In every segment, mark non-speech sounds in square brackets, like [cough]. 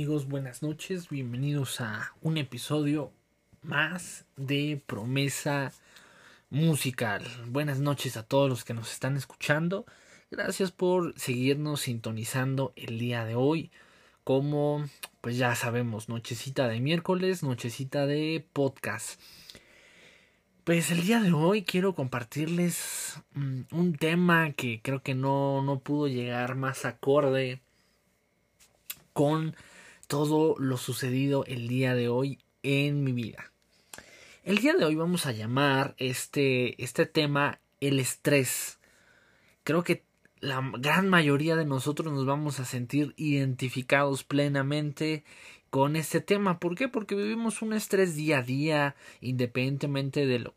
Amigos, buenas noches, bienvenidos a un episodio más de Promesa Musical. Buenas noches a todos los que nos están escuchando. Gracias por seguirnos sintonizando el día de hoy. Como pues ya sabemos, nochecita de miércoles, nochecita de podcast. Pues el día de hoy quiero compartirles mm, un tema que creo que no, no pudo llegar más acorde con todo lo sucedido el día de hoy en mi vida. El día de hoy vamos a llamar este, este tema el estrés. Creo que la gran mayoría de nosotros nos vamos a sentir identificados plenamente con este tema. ¿Por qué? Porque vivimos un estrés día a día, independientemente de lo,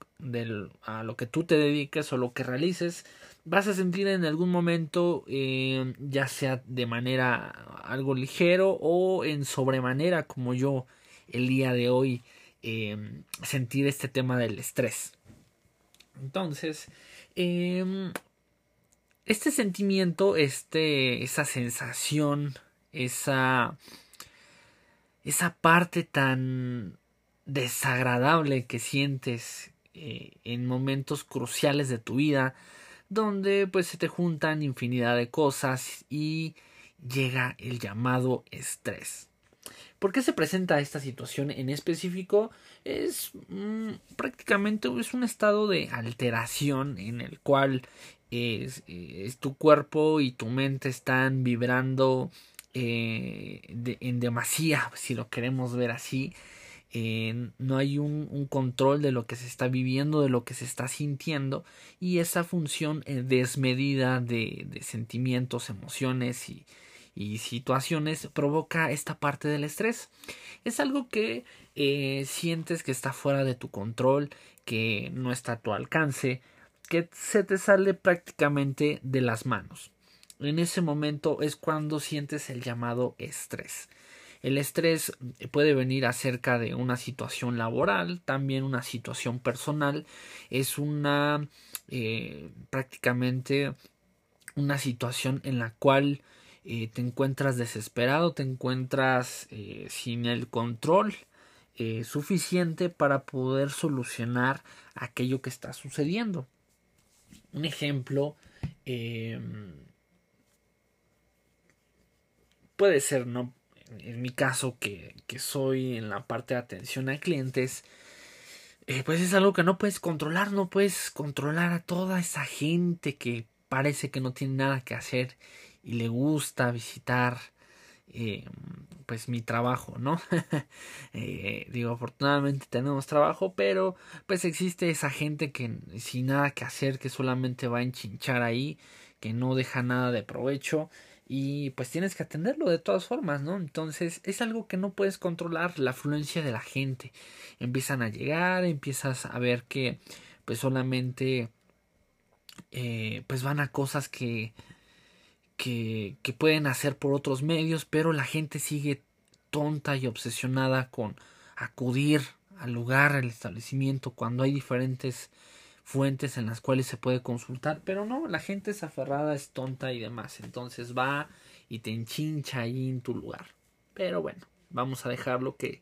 a lo que tú te dediques o lo que realices. Vas a sentir en algún momento, eh, ya sea de manera algo ligero o en sobremanera, como yo el día de hoy, eh, sentir este tema del estrés. Entonces, eh, este sentimiento, este, esa sensación, esa, esa parte tan desagradable que sientes eh, en momentos cruciales de tu vida, donde pues se te juntan infinidad de cosas y llega el llamado estrés. ¿Por qué se presenta esta situación en específico? Es mm, prácticamente es un estado de alteración en el cual es, tu cuerpo y tu mente están vibrando eh, en demasía, si lo queremos ver así. Eh, no hay un, control de lo que se está viviendo, de lo que se está sintiendo y esa función eh, desmedida de, sentimientos, emociones y, y, situaciones provoca esta parte del estrés. Es algo que sientes que está fuera de tu control, que no está a tu alcance, que se te sale prácticamente de las manos. En ese momento es cuando sientes el llamado estrés. El estrés puede venir acerca de una situación laboral, también una situación personal. Es una eh, prácticamente una situación en la cual eh, te encuentras desesperado, te encuentras eh, sin el control suficiente para poder solucionar aquello que está sucediendo. Un ejemplo em, puede ser, ¿no? En mi caso, que, que, soy en la parte de atención a clientes, eh, pues es algo que no puedes controlar, no puedes controlar a toda esa gente que parece que no tiene nada que hacer y le gusta visitar eh, pues mi trabajo, ¿no? [laughs] eh, digo, afortunadamente tenemos trabajo, pero pues existe esa gente que sin nada que hacer, que solamente va a enchinchar ahí, que no deja nada de provecho y pues tienes que atenderlo de todas formas, ¿no? Entonces es algo que no puedes controlar, la afluencia de la gente. Empiezan a llegar, empiezas a ver que pues solamente eh, pues van a cosas que que, que pueden hacer por otros medios, pero la gente sigue tonta y obsesionada con acudir al lugar, al establecimiento, cuando hay diferentes fuentes en las cuales se puede consultar, pero no, la gente es aferrada, es tonta y demás, entonces va y te enchincha ahí en tu lugar. Pero bueno, vamos a dejarlo que,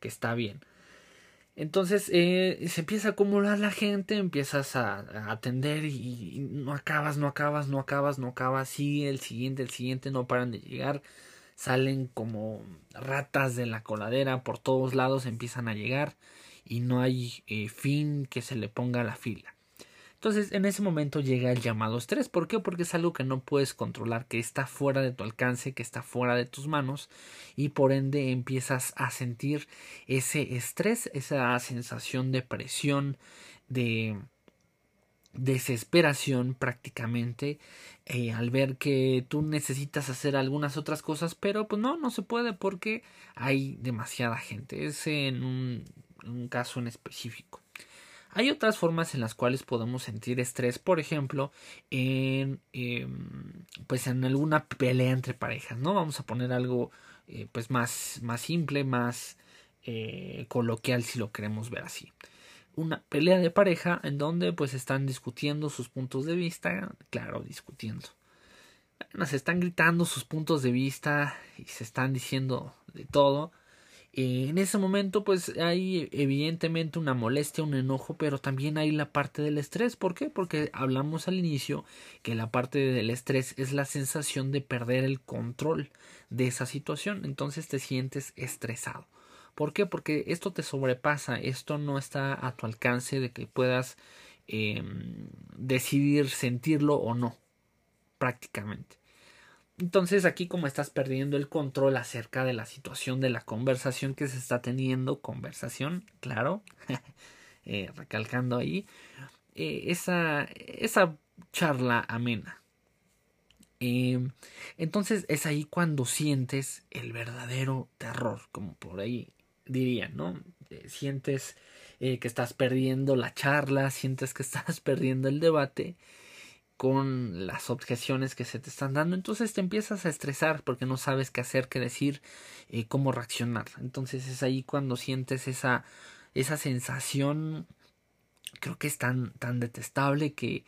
que está bien. Entonces eh, se empieza a acumular la gente, empiezas a, atender y, no acabas, no acabas, no acabas, no acabas, sigue el siguiente, el siguiente, no paran de llegar, salen como ratas de la coladera, por todos lados empiezan a llegar y no hay eh, fin que se le ponga a la fila. Entonces en ese momento llega el llamado estrés. ¿Por qué? Porque es algo que no puedes controlar, que está fuera de tu alcance, que está fuera de tus manos y por ende empiezas a sentir ese estrés, esa sensación de presión, de desesperación prácticamente eh, al ver que tú necesitas hacer algunas otras cosas pero pues no no se puede porque hay demasiada gente es en un caso en específico hay otras formas en las cuales podemos sentir estrés, por ejemplo, en, em, pues en alguna pelea entre parejas, ¿no? Vamos a poner algo eh, pues más, más simple, más eh, coloquial si lo queremos ver así. Una pelea de pareja en donde pues están discutiendo sus puntos de vista, claro, discutiendo. se están gritando sus puntos de vista y se están diciendo de todo. Eh, en ese momento pues hay evidentemente una molestia, un enojo, pero también hay la parte del estrés. ¿Por qué? Porque hablamos al inicio que la parte del estrés es la sensación de perder el control de esa situación. Entonces te sientes estresado. ¿Por qué? Porque esto te sobrepasa, esto no está a tu alcance de que puedas em, decidir sentirlo o no, prácticamente. Entonces aquí como estás perdiendo el control acerca de la situación de la conversación que se está teniendo, conversación, claro, [laughs] eh, recalcando ahí, eh, esa, esa charla amena. Em, entonces es ahí cuando sientes el verdadero terror, como por ahí dirían, ¿no? Eh, sientes que estás perdiendo la charla, sientes que [laughs] estás perdiendo el debate con las objeciones que se te están dando, entonces te empiezas a estresar porque no sabes qué hacer, qué decir, eh, cómo reaccionar. Entonces es ahí cuando sientes esa, esa sensación, creo que es tan, tan detestable que,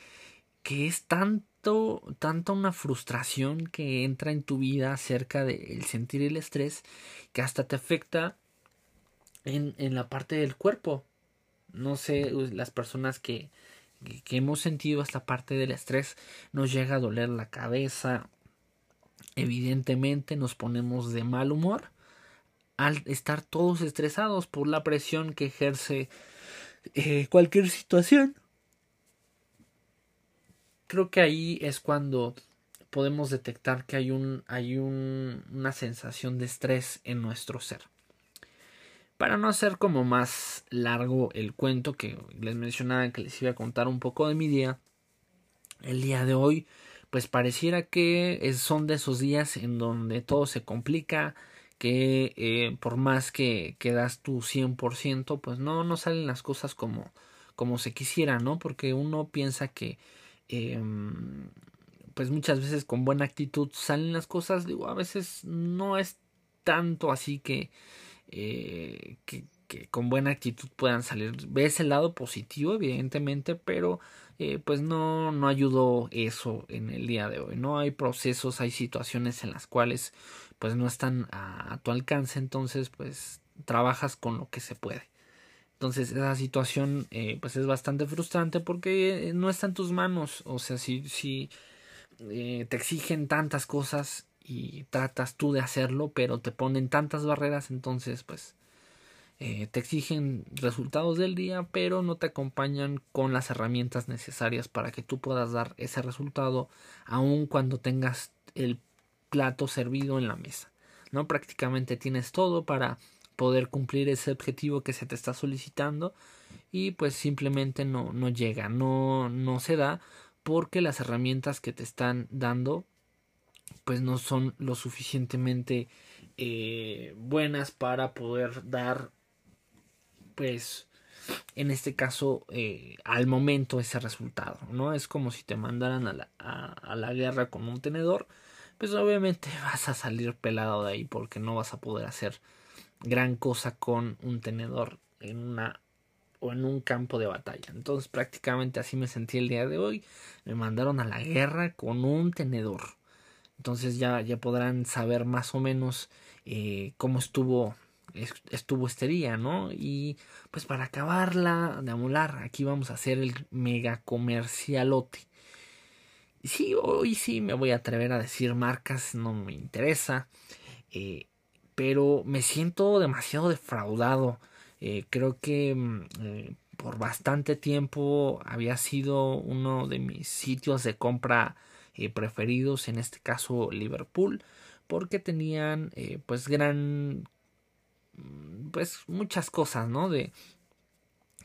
que es tanto, tanto una frustración que entra en tu vida acerca del sentir el estrés que hasta te afecta en, en la parte del cuerpo. No sé, las personas que, que hemos sentido esta parte del estrés nos llega a doler la cabeza evidentemente nos ponemos de mal humor al estar todos estresados por la presión que ejerce eh, cualquier situación. Creo que ahí es cuando podemos detectar que hay un hay un, una sensación de estrés en nuestro ser para no hacer como más largo el cuento que les mencionaba que les iba a contar un poco de mi día, el día de hoy pues pareciera que son de esos días en donde todo se complica, que eh, por más que, quedas das tu 100%, pues no, no salen las cosas como, como se quisiera, ¿no? Porque uno piensa que em, pues muchas veces con buena actitud salen las cosas, digo, a veces no es tanto así que eh, que, con buena actitud puedan salir. Ves el lado positivo, evidentemente, pero eh, pues no, no ayudó eso en el día de hoy. No hay procesos, hay situaciones en las cuales pues no están a, tu alcance, entonces pues trabajas con lo que se puede. Entonces esa situación eh, pues es bastante frustrante porque no está en tus manos. O sea, si, si te exigen tantas cosas y tratas tú de hacerlo, pero te ponen tantas barreras, entonces pues eh, te exigen resultados del día, pero no te acompañan con las herramientas necesarias para que tú puedas dar ese resultado, aun cuando tengas el plato servido en la mesa. ¿no? Prácticamente tienes todo para poder cumplir ese objetivo que se te está solicitando y pues simplemente no, no llega, no, no se da porque las herramientas que te están dando pues no son lo suficientemente eh, buenas para poder dar pues en este caso eh, al momento ese resultado no es como si te mandaran a la, a la guerra con un tenedor pues obviamente [laughs] vas a salir pelado de ahí porque no vas a poder hacer gran cosa con un tenedor en una o en un campo de batalla. Entonces prácticamente así me sentí el día de hoy. Me mandaron a la guerra con un tenedor. Entonces ya, ya podrán saber más o menos eh, cómo estuvo, estuvo este día, ¿no? Y pues para acabarla de amolar, aquí vamos a hacer el mega comercialote. Sí, hoy sí me voy a atrever a decir marcas, no me interesa. Eh, pero me siento demasiado defraudado. Eh, creo que mm, por bastante tiempo había sido uno de mis sitios de compra eh, preferidos, en este caso Liverpool, porque tenían eh, pues gran mm, pues muchas cosas, ¿no? De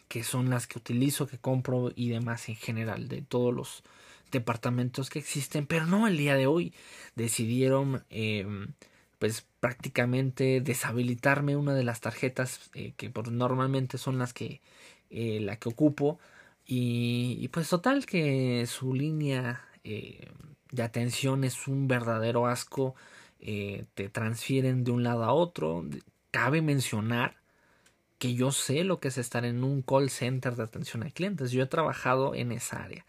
que son las que utilizo, que compro y demás en general, de todos los departamentos que existen, pero no el día de hoy decidieron em, pues prácticamente deshabilitarme una de las tarjetas eh, que por, normalmente son las que la que ocupo y, y, pues total que su línea eh, de atención es un verdadero asco, eh, te transfieren de un lado a otro. Cabe mencionar que yo sé lo que es estar en un call center de atención a clientes, yo he trabajado en esa área.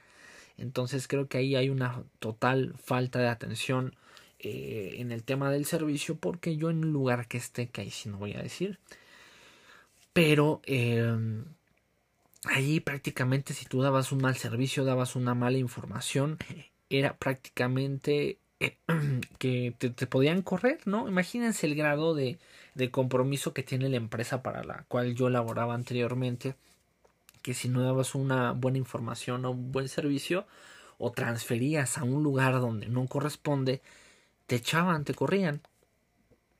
Entonces creo que ahí hay una total falta de atención eh, en el tema del servicio porque yo en el lugar que esté, que ahí sí no voy a decir, pero eh, ahí prácticamente si tú dabas un mal servicio, dabas una mala información, era prácticamente eh, [clears throat] que te, podían correr, ¿no? Imagínense el grado de, de compromiso que tiene la empresa para la cual yo laboraba anteriormente, que si no dabas una buena información o un buen servicio, o transferías a un lugar donde no corresponde, te echaban, te corrían.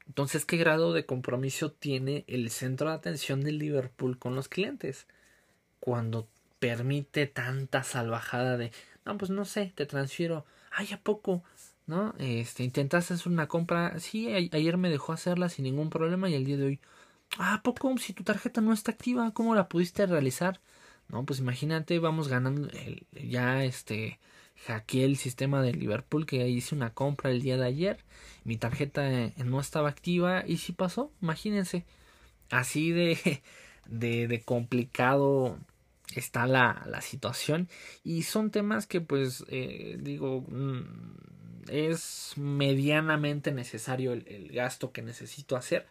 Entonces, ¿qué grado de compromiso tiene el centro de atención del Liverpool con los clientes? Cuando permite tanta salvajada de, no, pues no sé, te transfiero, ay, ¿a poco? ¿No? Este, intentaste hacer una compra, sí, ayer me dejó hacerla sin ningún problema y el día de hoy, ah, ¿a poco? Si tu tarjeta no está activa, ¿cómo la pudiste realizar? No, pues imagínate, vamos ganando, el, ya este, hackeé el sistema de Liverpool que hice una compra el día de ayer, mi tarjeta eh, no estaba activa y sí pasó, imagínense, así de, [laughs] de complicado está la, la, situación. Y son temas que pues eh, digo mm, es medianamente necesario el, gasto que necesito hacer.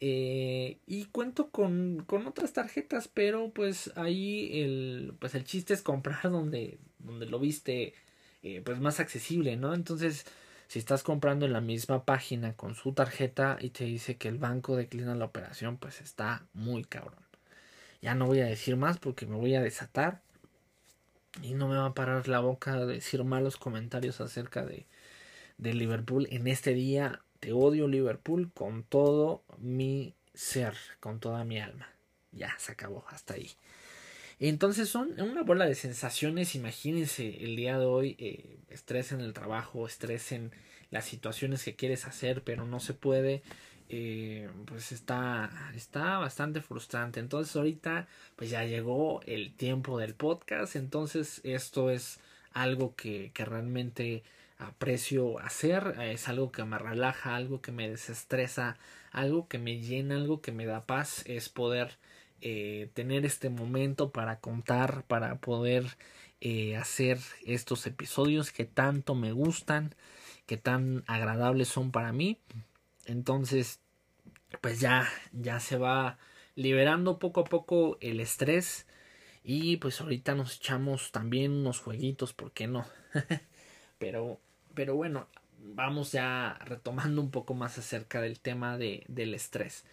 Eh, y cuento con, con, otras tarjetas pero pues ahí el pues el chiste es comprar donde donde lo viste eh, pues más accesible no entonces si estás comprando en la misma página con su tarjeta y te dice que el banco declina la operación pues está muy cabrón ya no voy a decir más porque me voy a desatar. Y no me va a parar la boca de decir malos comentarios acerca de, Liverpool. En este día te odio Liverpool con todo mi ser, con toda mi alma. Ya, se acabó, hasta ahí. Entonces son una bola de sensaciones, imagínense el día de hoy, eh, estrés en el trabajo, estrés en las situaciones que quieres hacer pero no se puede, eh, pues está, está bastante frustrante. Entonces ahorita pues ya llegó el tiempo del podcast. Entonces esto es algo que, que realmente aprecio hacer. Es algo que me relaja, algo que me desestresa, algo que me llena, algo que me da paz. Es poder eh, tener este momento para contar, para poder eh, hacer estos episodios que tanto me gustan, que tan agradables son para mí. Entonces, pues ya, ya se va liberando poco a poco el estrés. Y pues ahorita nos echamos también unos jueguitos, ¿por qué no? [laughs] pero, pero bueno, vamos ya retomando un poco más acerca del tema de, del estrés.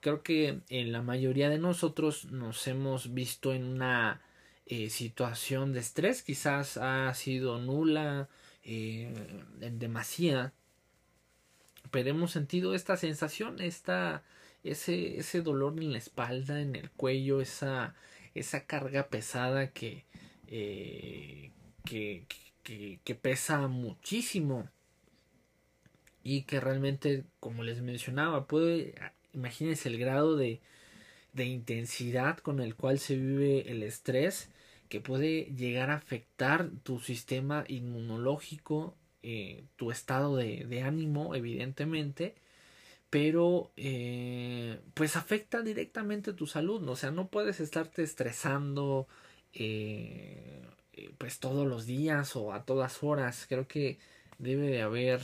Creo que en la mayoría de nosotros nos hemos visto en una eh, situación de estrés, quizás ha sido nula, eh, en demasía, pero hemos sentido esta sensación, esta, ese, ese dolor en la espalda, en el cuello, esa, esa carga pesada que, eh, que, que, que, pesa muchísimo. Y que realmente, como les mencionaba, puede, imagínense el grado de, de intensidad con el cual se vive el estrés que puede llegar a afectar tu sistema inmunológico eh, tu estado de, ánimo, evidentemente, pero eh, pues afecta directamente tu salud, ¿no? o sea, no puedes estarte estresando eh, pues todos los días o a todas horas, creo que debe de haber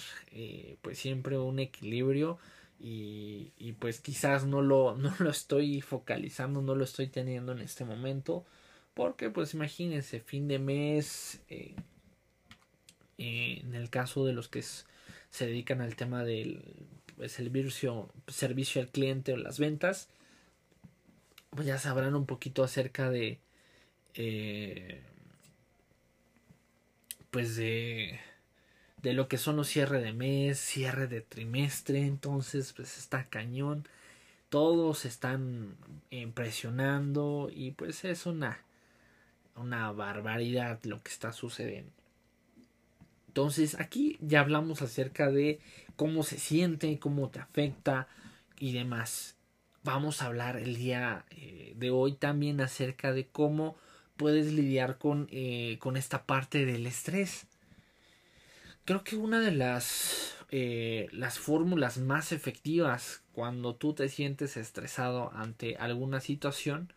pues siempre un equilibrio y, pues quizás no lo, [laughs] no lo estoy focalizando, no lo estoy teniendo en este momento, porque pues imagínense, fin de mes, en el caso de los que se dedican al tema del pues, servicio, al cliente o las ventas, pues ya sabrán un poquito acerca de eh, pues de de lo que son los cierre de mes, cierre de trimestre, entonces pues está cañón, todos están impresionando y pues es una una barbaridad lo que está sucediendo. Entonces aquí ya hablamos acerca de cómo se siente, cómo te afecta y demás. Vamos a hablar el día eh, de hoy también acerca de cómo puedes lidiar con, eh, con esta parte del estrés. Creo que una de las, eh, las fórmulas más efectivas cuando tú te sientes estresado ante alguna situación,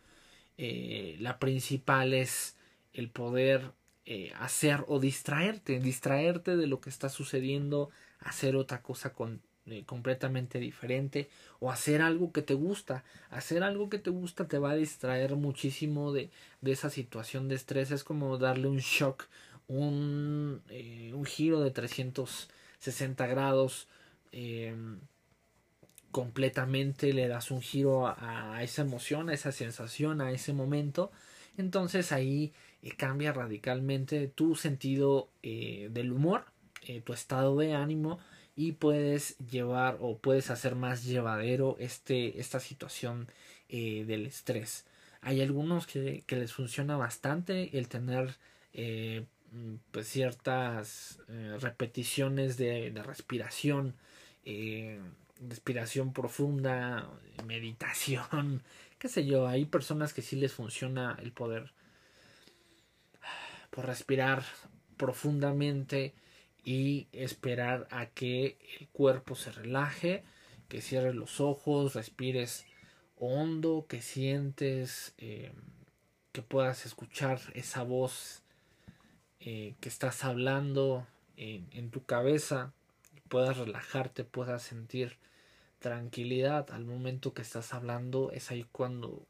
la principal es el poder eh, hacer o distraerte, distraerte de lo que está sucediendo, hacer otra cosa con, eh, completamente diferente o hacer algo que te gusta. Hacer algo que te gusta te va a distraer muchísimo de, de esa situación de estrés. Es como darle un shock, un, eh, un giro de 360 grados. Em, completamente le das un giro a, esa emoción, a esa sensación, a ese momento. Entonces ahí eh, cambia radicalmente tu sentido del humor, tu estado de ánimo y puedes llevar o puedes hacer más llevadero este, esta situación eh, del estrés. Hay algunos que, que, les funciona bastante el tener eh, pues ciertas eh, repeticiones de respiración, respiración profunda, meditación, qué sé yo. Hay personas que sí les funciona el poder por respirar profundamente y esperar a que el cuerpo se relaje, que cierres los ojos, respires hondo, que sientes, eh, que puedas escuchar esa voz eh, que estás hablando en, en tu cabeza, puedas relajarte, puedas sentir tranquilidad al momento que estás hablando, es ahí cuando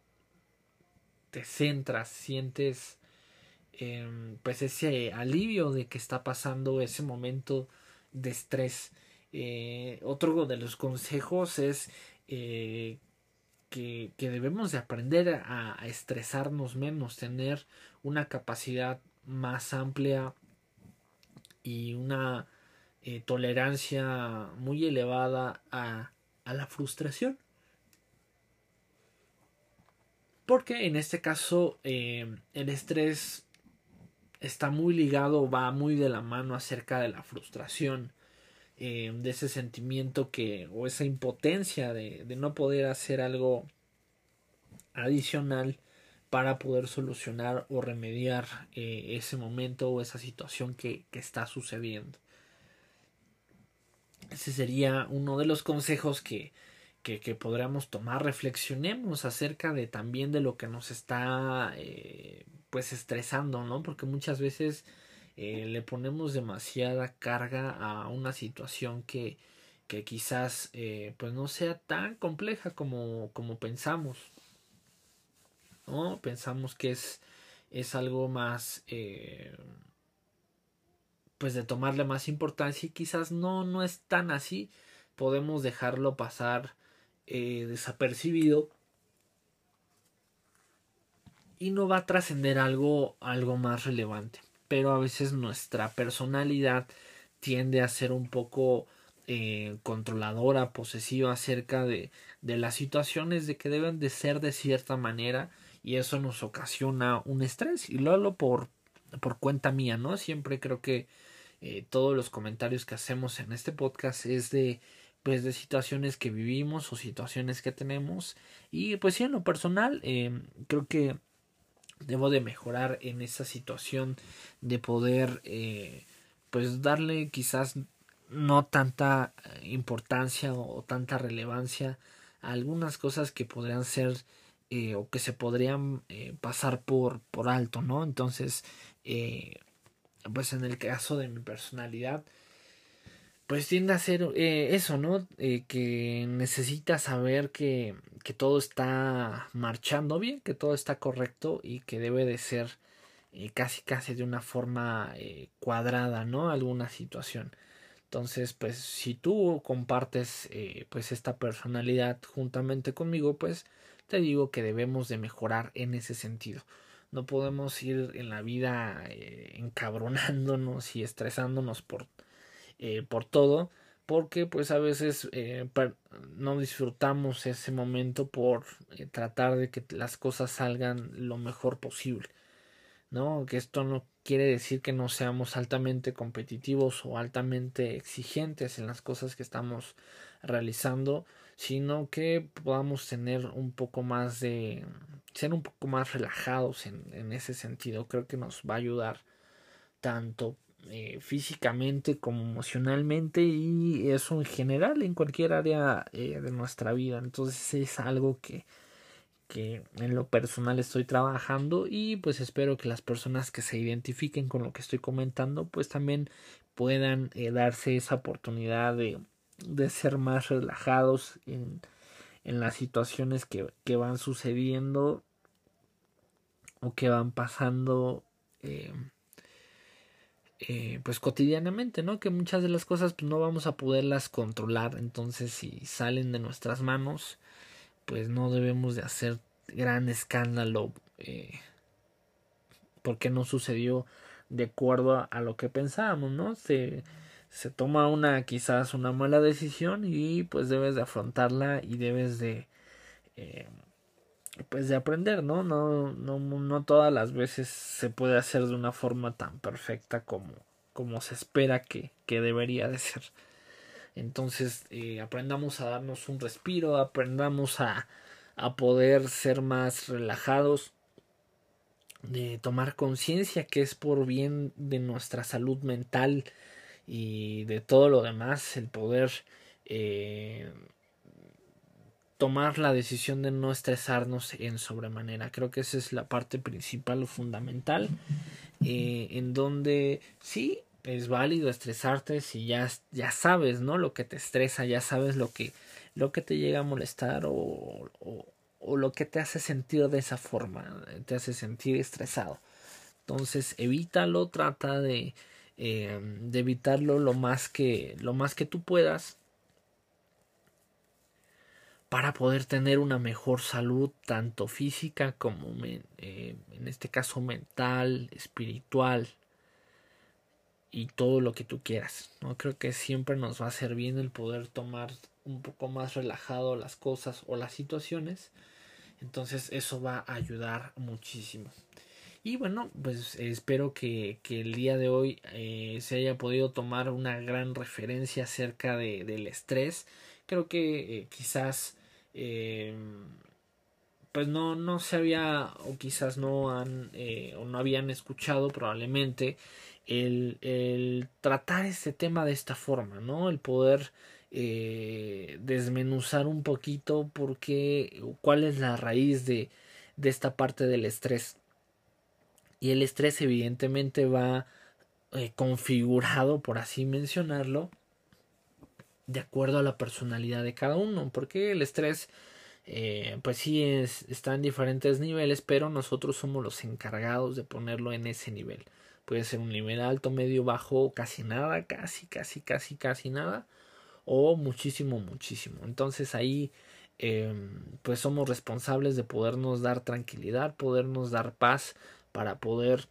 te centras, sientes Em, pues ese alivio de que está pasando ese momento de estrés. Eh, otro de los consejos es eh, que, debemos de aprender a, estresarnos menos, tener una capacidad más amplia y una eh, tolerancia muy elevada a, a la frustración. Porque en este caso el estrés está muy ligado, va muy de la mano acerca de la frustración, eh, de ese sentimiento que, o esa impotencia de, no poder hacer algo adicional para poder solucionar o remediar eh, ese momento o esa situación que, está sucediendo. Ese sería uno de los consejos que, que, que podríamos tomar. Reflexionemos acerca de también de lo que nos está eh, pues estresando, ¿no? Porque muchas veces eh, le ponemos demasiada carga a una situación que, que quizás eh, pues no sea tan compleja como, como pensamos. ¿No? Pensamos que es, es algo más pues de tomarle más importancia y quizás no, no es tan así. Podemos dejarlo pasar desapercibido y no va a trascender algo, algo más relevante. Pero a veces nuestra personalidad tiende a ser un poco eh, controladora, posesiva acerca de, de las situaciones de que deben de ser de cierta manera y eso nos ocasiona un estrés y lo hablo por, por cuenta mía, ¿no? Siempre creo que eh, todos los comentarios que hacemos en este podcast es de pues de situaciones que vivimos o situaciones que tenemos. Y pues sí en lo personal eh, creo que debo de mejorar en esa situación de poder eh, pues darle quizás no tanta eh, importancia o, tanta relevancia a algunas cosas que podrían ser o que se podrían pasar por por alto no entonces pues en el caso de mi personalidad pues tiende a ser eh, eso, ¿no? Eh, que necesita saber que, que, todo está marchando bien, que todo está correcto y que debe de ser eh, casi casi de una forma cuadrada, ¿no? Alguna situación. Entonces, pues si tú compartes pues esta personalidad juntamente conmigo, pues te digo que debemos de mejorar en ese sentido. No podemos ir en la vida encabronándonos y estresándonos por eh, por todo porque pues a veces eh, no disfrutamos ese momento por eh, tratar de que las cosas salgan lo mejor posible no que esto no quiere decir que no seamos altamente competitivos o altamente exigentes en las cosas que estamos realizando sino que podamos tener un poco más de ser un poco más relajados en, en ese sentido. Creo que nos va a ayudar tanto eh, físicamente como emocionalmente y eso en general en cualquier área eh, de nuestra vida. Entonces es algo que que en lo personal estoy trabajando y pues espero que las personas que se identifiquen con lo que estoy comentando pues también puedan eh, darse esa oportunidad de, de ser más relajados en, en las situaciones que, que, van sucediendo o que van pasando eh, eh, pues cotidianamente, ¿no? Que muchas de las cosas pues no vamos a poderlas controlar, entonces si salen de nuestras manos, pues no debemos de hacer gran escándalo eh, porque no sucedió de acuerdo a, lo que pensábamos, ¿no? Se, se toma una quizás una mala decisión y pues debes de afrontarla y debes de eh, pues de aprender, ¿no? No, no, no todas las veces se puede hacer de una forma tan perfecta como, como se espera que, que debería de ser. Entonces, eh, aprendamos a darnos un respiro, aprendamos a, a poder ser más relajados, de tomar conciencia que es por bien de nuestra salud mental y de todo lo demás, el poder eh, tomar la decisión de no estresarnos en sobremanera. Creo que esa es la parte principal o fundamental, eh, en donde sí es válido estresarte si ya, ya sabes, ¿no? Lo que te estresa, ya sabes lo que, lo que te llega a molestar o, o, o lo que te hace sentir de esa forma, te hace sentir estresado. Entonces evítalo, trata de, eh, de evitarlo lo más que lo más que tú puedas para poder tener una mejor salud tanto física como eh, en este caso mental, espiritual y todo lo que tú quieras. No creo que siempre nos va a hacer bien el poder tomar un poco más relajado las cosas o las situaciones. Entonces eso va a ayudar muchísimo. Y bueno, pues espero que, que el día de hoy eh, se haya podido tomar una gran referencia acerca de, del estrés. Creo que eh, quizás eh, pues no, no se había o quizás no han o no habían escuchado probablemente el, el, tratar este tema de esta forma, ¿no? El poder desmenuzar un poquito por qué, cuál es la raíz de, de esta parte del estrés. Y el estrés evidentemente va eh, configurado, por así mencionarlo, de acuerdo a la personalidad de cada uno, porque el estrés eh, pues sí es, está en diferentes niveles, pero nosotros somos los encargados de ponerlo en ese nivel. Puede ser un nivel alto, medio, bajo, casi nada, casi, casi, casi, casi nada, o muchísimo, muchísimo. Entonces ahí eh, pues somos responsables de podernos dar tranquilidad, podernos dar paz para poder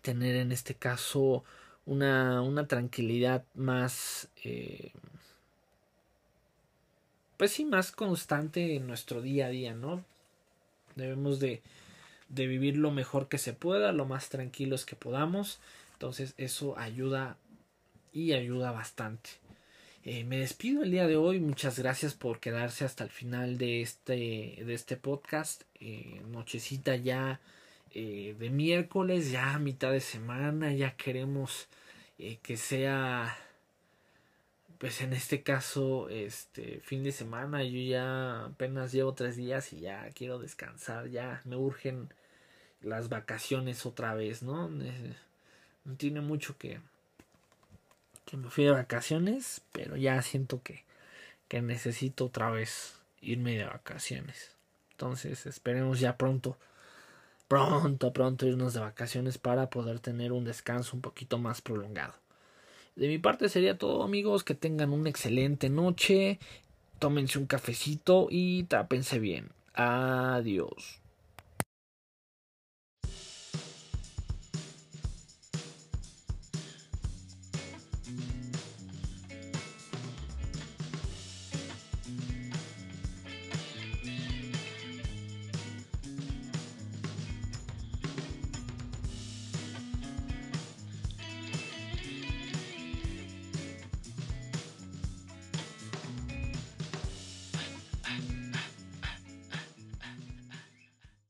tener en este caso una, una tranquilidad más, eh, pues sí, más constante en nuestro día a día, ¿no? Debemos de, de vivir lo mejor que se pueda, lo más tranquilos que podamos. Entonces eso ayuda y ayuda bastante. Eh, me despido el día de hoy. Muchas gracias por quedarse hasta el final de este, de este podcast. Eh, nochecita ya eh, de miércoles, ya mitad de semana, ya queremos eh, que sea, pues en este caso, este fin de semana, yo ya apenas llevo tres días y ya quiero descansar, ya me urgen las vacaciones otra vez, ¿no? No tiene mucho que, que me fui de vacaciones, pero ya siento que, que necesito otra vez irme de vacaciones. Entonces esperemos ya pronto pronto, pronto irnos de vacaciones para poder tener un descanso un poquito más prolongado. De mi parte sería todo amigos, que tengan una excelente noche, tómense un cafecito y tápense bien. Adiós.